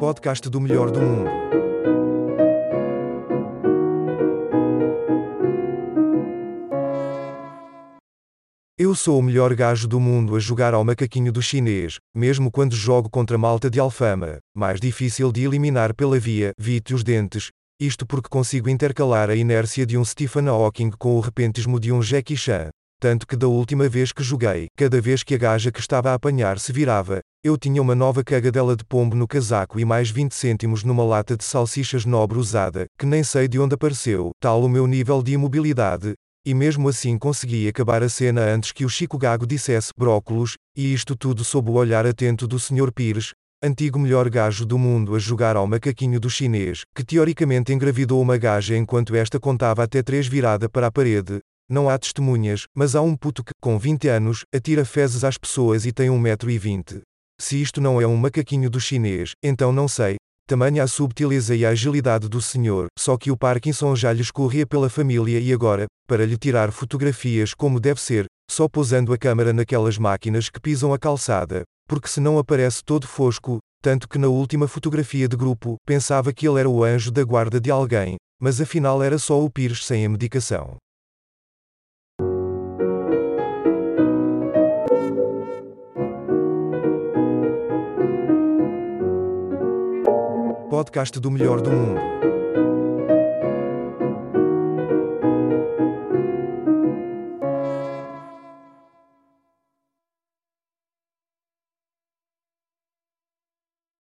podcast do melhor do mundo. Eu sou o melhor gajo do mundo a jogar ao macaquinho do chinês, mesmo quando jogo contra malta de alfama, mais difícil de eliminar pela via vite os dentes. Isto porque consigo intercalar a inércia de um Stephen Hawking com o repentismo de um Jackie Chan. Tanto que da última vez que joguei, cada vez que a gaja que estava a apanhar se virava, eu tinha uma nova cagadela de pombo no casaco e mais 20 cêntimos numa lata de salsichas nobre usada, que nem sei de onde apareceu, tal o meu nível de imobilidade, e mesmo assim consegui acabar a cena antes que o Chico Gago dissesse brócolos, e isto tudo sob o olhar atento do Sr. Pires, antigo melhor gajo do mundo a jogar ao macaquinho do chinês, que teoricamente engravidou uma gaja enquanto esta contava até três virada para a parede, não há testemunhas, mas há um puto que, com 20 anos, atira fezes às pessoas e tem 1,20m. Se isto não é um macaquinho do chinês, então não sei. Tamanha a subtileza e a agilidade do senhor, só que o Parkinson já lhe escorria pela família e agora, para lhe tirar fotografias como deve ser, só pousando a câmera naquelas máquinas que pisam a calçada, porque se não aparece todo fosco, tanto que na última fotografia de grupo, pensava que ele era o anjo da guarda de alguém, mas afinal era só o Pires sem a medicação. Podcast do melhor do mundo.